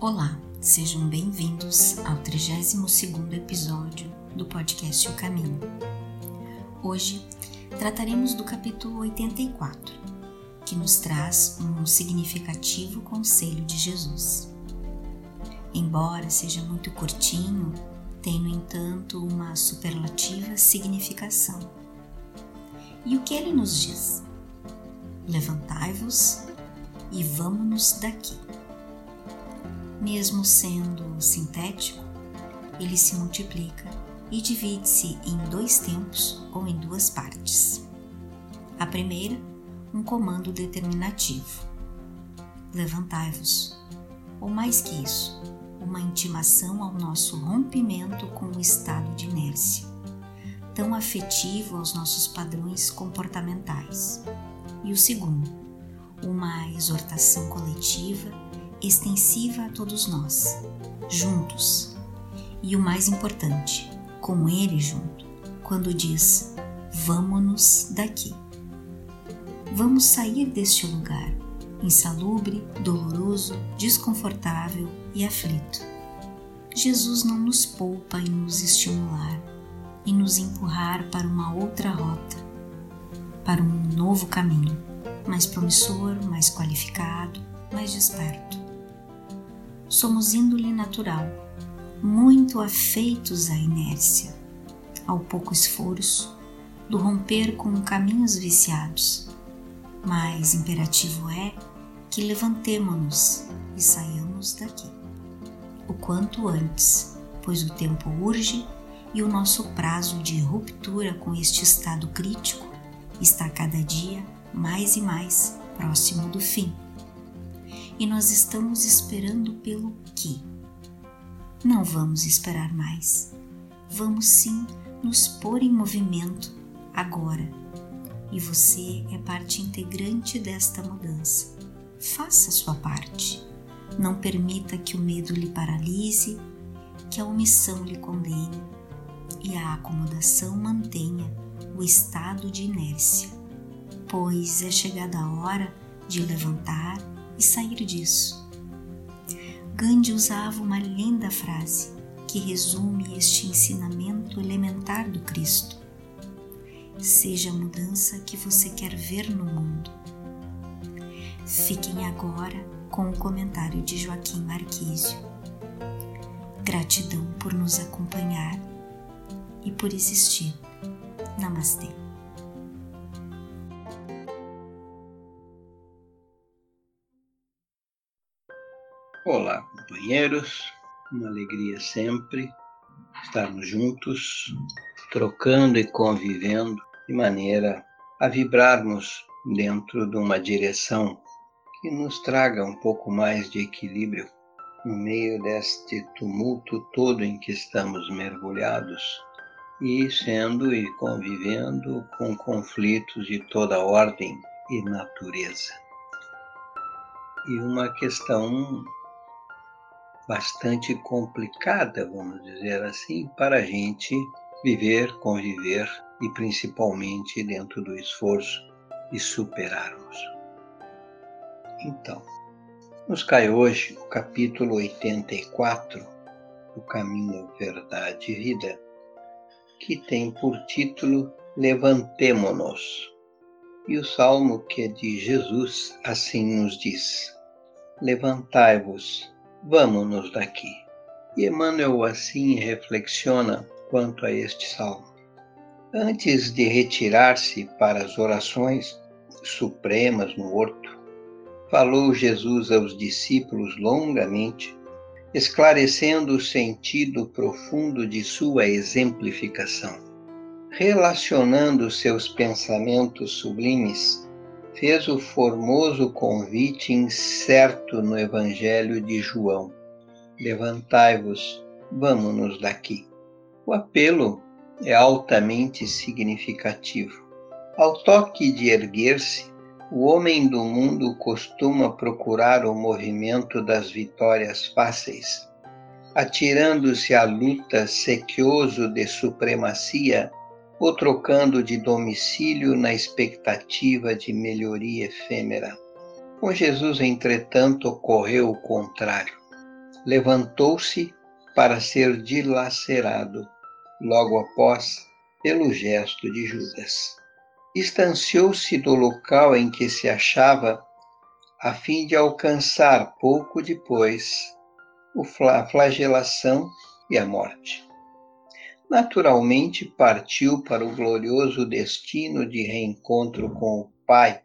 Olá, sejam bem-vindos ao 32º episódio do podcast O Caminho. Hoje trataremos do capítulo 84, que nos traz um significativo conselho de Jesus. Embora seja muito curtinho, tem, no entanto, uma superlativa significação. E o que ele nos diz? Levantai-vos e vamos-nos daqui. Mesmo sendo sintético, ele se multiplica e divide-se em dois tempos ou em duas partes. A primeira, um comando determinativo: Levantai-vos. Ou mais que isso, uma intimação ao nosso rompimento com o estado de inércia, tão afetivo aos nossos padrões comportamentais. E o segundo, uma exortação coletiva extensiva a todos nós, juntos. E o mais importante, com Ele junto, quando diz: Vamos-nos daqui. Vamos sair deste lugar insalubre, doloroso, desconfortável e aflito. Jesus não nos poupa em nos estimular, em nos empurrar para uma outra rota, para um novo caminho, mais promissor, mais qualificado, mais desperto. Somos índole natural, muito afeitos à inércia, ao pouco esforço, do romper com caminhos viciados. Mas imperativo é que levantemo-nos e saiamos daqui. O quanto antes, pois o tempo urge e o nosso prazo de ruptura com este estado crítico está cada dia mais e mais próximo do fim. E nós estamos esperando pelo que? Não vamos esperar mais. Vamos sim nos pôr em movimento agora. E você é parte integrante desta mudança. Faça sua parte. Não permita que o medo lhe paralise, que a omissão lhe condene e a acomodação mantenha o estado de inércia, pois é chegada a hora de levantar e sair disso. Gandhi usava uma linda frase que resume este ensinamento elementar do Cristo. Seja a mudança que você quer ver no mundo Fiquem agora com o comentário de Joaquim Marquísio. Gratidão por nos acompanhar e por existir. Namastê. Olá, companheiros. Uma alegria sempre estarmos juntos, trocando e convivendo de maneira a vibrarmos dentro de uma direção que nos traga um pouco mais de equilíbrio no meio deste tumulto todo em que estamos mergulhados e sendo e convivendo com conflitos de toda ordem e natureza. E uma questão bastante complicada, vamos dizer assim, para a gente viver, conviver e principalmente dentro do esforço de superarmos. Então, nos cai hoje o capítulo 84 do Caminho, Verdade e Vida, que tem por título Levantemo-nos. E o salmo que é de Jesus assim nos diz: Levantai-vos, vamos-nos daqui. E Emmanuel assim reflexiona quanto a este salmo. Antes de retirar-se para as orações supremas no horto, falou Jesus aos discípulos longamente, esclarecendo o sentido profundo de sua exemplificação. Relacionando seus pensamentos sublimes, fez o formoso convite incerto no Evangelho de João: Levantai-vos, vamos-nos daqui. O apelo é altamente significativo. Ao toque de erguer-se, o homem do mundo costuma procurar o movimento das vitórias fáceis, atirando-se à luta sequioso de supremacia ou trocando de domicílio na expectativa de melhoria efêmera. Com Jesus, entretanto, ocorreu o contrário. levantou-se para ser dilacerado, logo após, pelo gesto de Judas. Distanciou-se do local em que se achava, a fim de alcançar pouco depois a flagelação e a morte. Naturalmente partiu para o glorioso destino de reencontro com o Pai,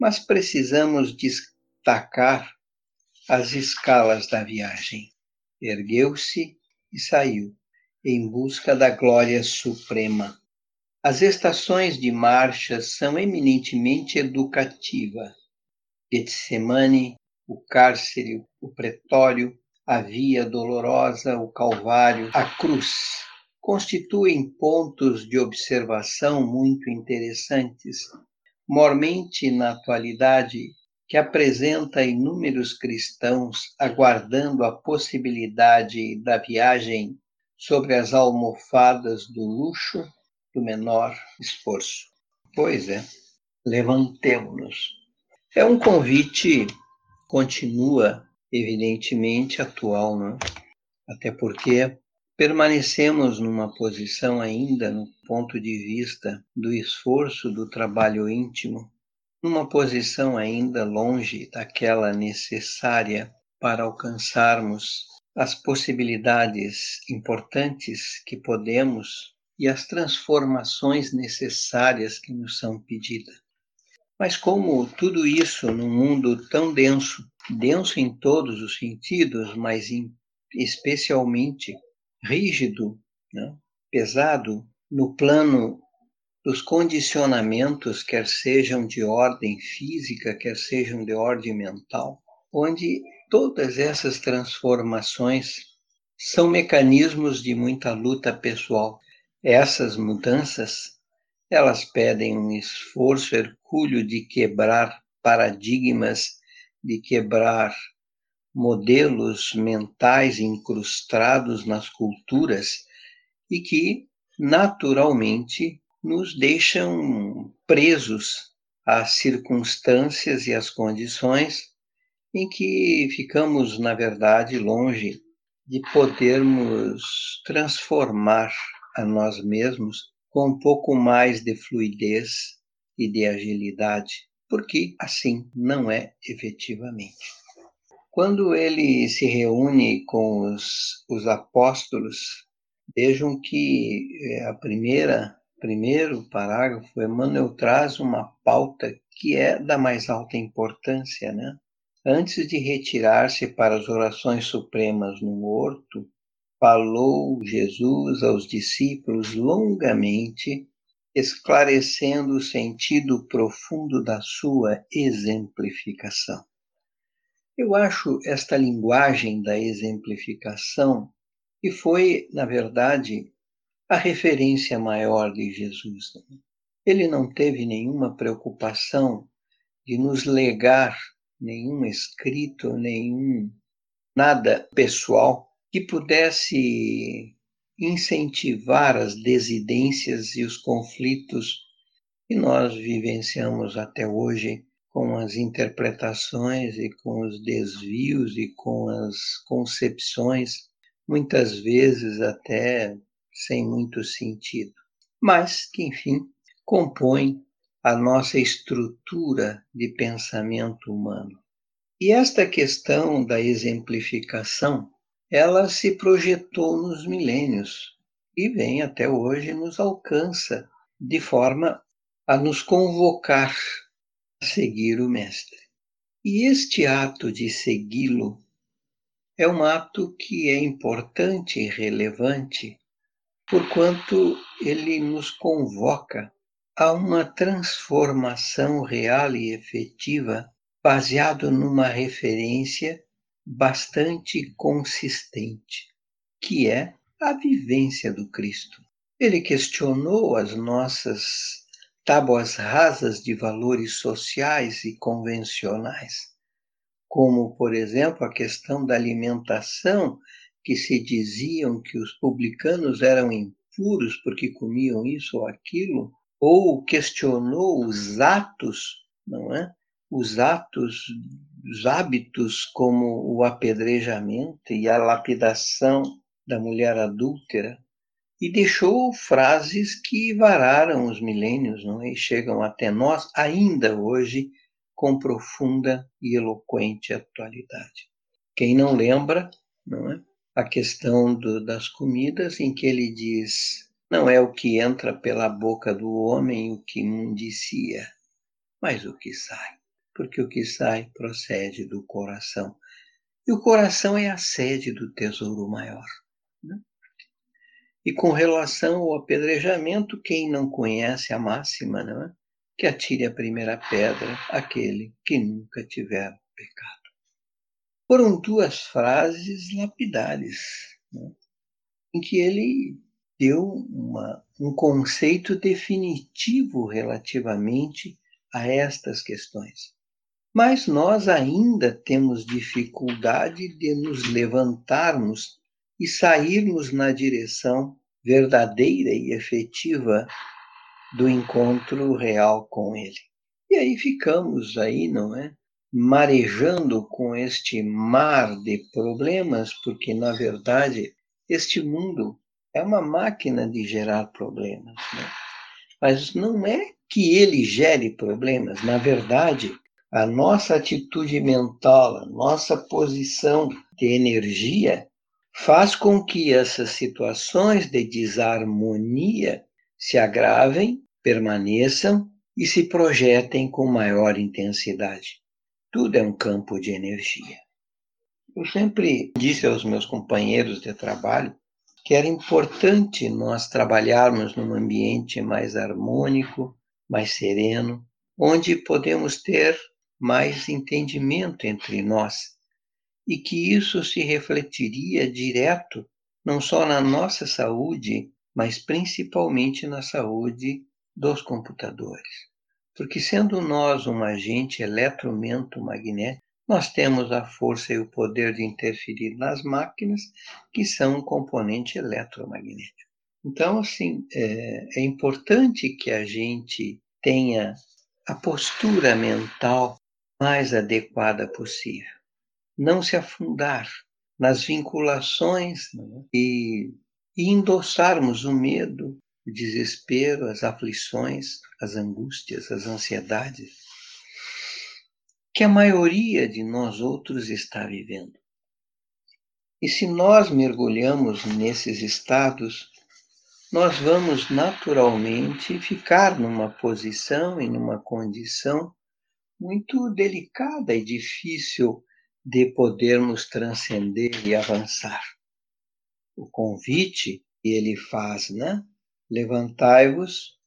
mas precisamos destacar as escalas da viagem. Ergueu-se e saiu, em busca da glória suprema. As estações de marcha são eminentemente educativas. Getsemane, o cárcere, o pretório, a via dolorosa, o calvário, a cruz, constituem pontos de observação muito interessantes, mormente na atualidade que apresenta inúmeros cristãos aguardando a possibilidade da viagem sobre as almofadas do luxo do menor esforço. Pois é, levantemos-nos. É um convite, continua evidentemente atual, né? até porque permanecemos numa posição ainda, no ponto de vista do esforço do trabalho íntimo, numa posição ainda longe daquela necessária para alcançarmos as possibilidades importantes que podemos e as transformações necessárias que nos são pedidas. Mas como tudo isso num mundo tão denso, denso em todos os sentidos, mas em, especialmente rígido, né? pesado no plano dos condicionamentos, quer sejam de ordem física, quer sejam de ordem mental, onde todas essas transformações são mecanismos de muita luta pessoal. Essas mudanças, elas pedem um esforço hercúleo de quebrar paradigmas, de quebrar modelos mentais incrustados nas culturas e que, naturalmente, nos deixam presos às circunstâncias e às condições em que ficamos, na verdade, longe de podermos transformar a nós mesmos com um pouco mais de fluidez e de agilidade, porque assim não é efetivamente. Quando ele se reúne com os, os apóstolos, vejam que eh, a primeira primeiro parágrafo, Emmanuel traz uma pauta que é da mais alta importância, né? Antes de retirar-se para as orações supremas no horto, falou Jesus aos discípulos longamente, esclarecendo o sentido profundo da sua exemplificação. Eu acho esta linguagem da exemplificação, que foi, na verdade, a referência maior de Jesus. Ele não teve nenhuma preocupação de nos legar nenhum escrito, nenhum nada pessoal que pudesse incentivar as desidências e os conflitos que nós vivenciamos até hoje com as interpretações e com os desvios e com as concepções, muitas vezes até sem muito sentido, mas que, enfim, compõem a nossa estrutura de pensamento humano. E esta questão da exemplificação, ela se projetou nos milênios e vem até hoje nos alcança de forma a nos convocar seguir o mestre. E este ato de segui-lo é um ato que é importante e relevante porquanto ele nos convoca a uma transformação real e efetiva baseado numa referência bastante consistente, que é a vivência do Cristo. Ele questionou as nossas tábuas rasas de valores sociais e convencionais, como, por exemplo, a questão da alimentação que se diziam que os publicanos eram impuros porque comiam isso ou aquilo, ou questionou os atos, não é? Os atos hábitos como o apedrejamento e a lapidação da mulher adúltera e deixou frases que vararam os milênios não é? e chegam até nós ainda hoje com profunda e eloquente atualidade. Quem não lembra, não é? A questão do, das comidas em que ele diz: não é o que entra pela boca do homem o que mundicia, mas o que sai, porque o que sai procede do coração. E o coração é a sede do tesouro maior. E com relação ao apedrejamento, quem não conhece a máxima, não é? que atire a primeira pedra aquele que nunca tiver pecado. Foram duas frases lapidares, né? em que ele deu uma, um conceito definitivo relativamente a estas questões. Mas nós ainda temos dificuldade de nos levantarmos e sairmos na direção verdadeira e efetiva do encontro real com ele. E aí ficamos aí, não é? Marejando com este mar de problemas, porque na verdade este mundo é uma máquina de gerar problemas. Né? Mas não é que ele gere problemas, na verdade, a nossa atitude mental, a nossa posição de energia faz com que essas situações de desarmonia se agravem, permaneçam e se projetem com maior intensidade. Tudo é um campo de energia. Eu sempre disse aos meus companheiros de trabalho que era importante nós trabalharmos num ambiente mais harmônico, mais sereno, onde podemos ter mais entendimento entre nós e que isso se refletiria direto não só na nossa saúde, mas principalmente na saúde dos computadores. Porque sendo nós um agente eletromagnético, nós temos a força e o poder de interferir nas máquinas, que são um componente eletromagnético. Então, assim, é, é importante que a gente tenha a postura mental mais adequada possível não se afundar nas vinculações né? e, e endossarmos o medo, o desespero, as aflições, as angústias, as ansiedades que a maioria de nós outros está vivendo. E se nós mergulhamos nesses estados, nós vamos naturalmente ficar numa posição e numa condição muito delicada e difícil de podermos transcender e avançar. O convite ele faz, né? Levantai-vos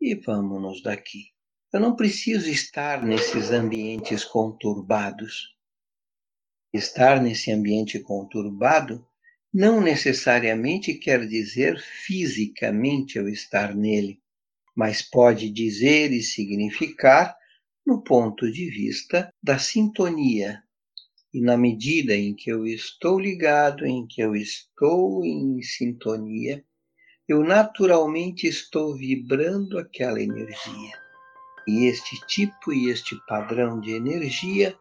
e vamos-nos daqui. Eu não preciso estar nesses ambientes conturbados. Estar nesse ambiente conturbado não necessariamente quer dizer fisicamente eu estar nele, mas pode dizer e significar no ponto de vista da sintonia e na medida em que eu estou ligado, em que eu estou em sintonia, eu naturalmente estou vibrando aquela energia. E este tipo e este padrão de energia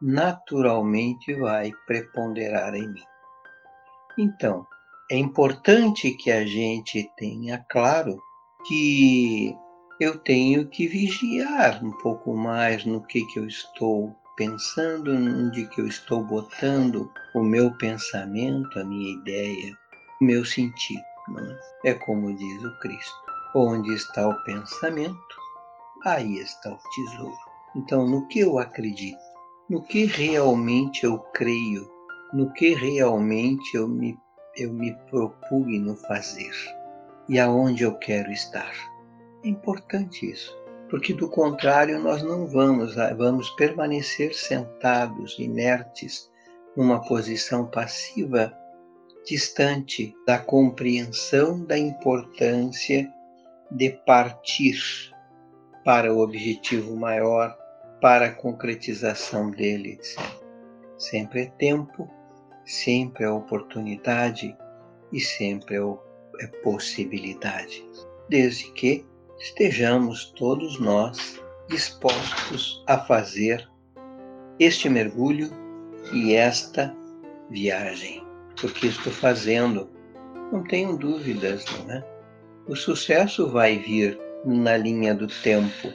naturalmente vai preponderar em mim. Então, é importante que a gente tenha claro que eu tenho que vigiar um pouco mais no que, que eu estou pensando onde que eu estou botando o meu pensamento, a minha ideia, o meu sentido. É? é como diz o Cristo: onde está o pensamento, aí está o tesouro. Então, no que eu acredito, no que realmente eu creio, no que realmente eu me, eu me propugno fazer e aonde eu quero estar. É importante isso porque do contrário nós não vamos, ah, vamos permanecer sentados, inertes, numa posição passiva, distante da compreensão da importância de partir para o objetivo maior, para a concretização dele. Sempre é tempo, sempre é oportunidade e sempre é, é possibilidade, desde que estejamos todos nós dispostos a fazer este mergulho e esta viagem, porque estou fazendo, não tenho dúvidas, não é? O sucesso vai vir na linha do tempo,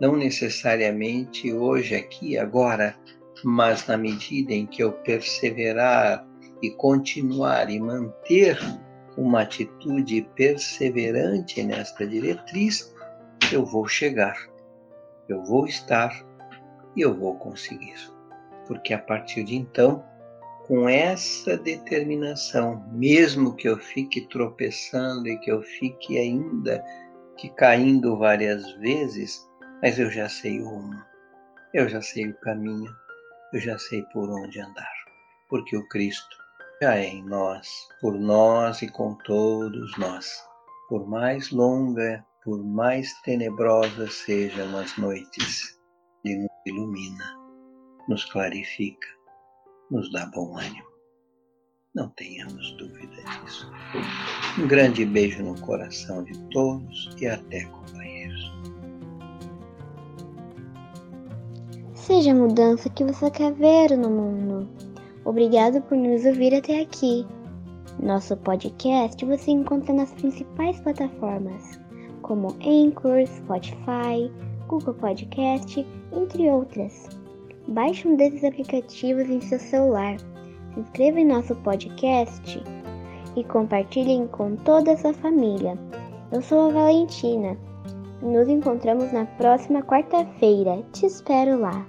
não necessariamente hoje, aqui, agora, mas na medida em que eu perseverar e continuar e manter uma atitude perseverante nesta diretriz, eu vou chegar, eu vou estar e eu vou conseguir. Porque a partir de então, com essa determinação, mesmo que eu fique tropeçando e que eu fique ainda que caindo várias vezes, mas eu já sei o rumo, eu já sei o caminho, eu já sei por onde andar, porque o Cristo é em nós, por nós e com todos nós. Por mais longa, por mais tenebrosas sejam as noites, Ele nos ilumina, nos clarifica, nos dá bom ânimo. Não tenhamos dúvida disso. Um grande beijo no coração de todos e até, companheiros. Seja a mudança que você quer ver no mundo. Obrigado por nos ouvir até aqui. Nosso podcast você encontra nas principais plataformas, como Anchor, Spotify, Google Podcast, entre outras. Baixe um desses aplicativos em seu celular, se inscreva em nosso podcast e compartilhem com toda a sua família. Eu sou a Valentina. Nos encontramos na próxima quarta-feira. Te espero lá.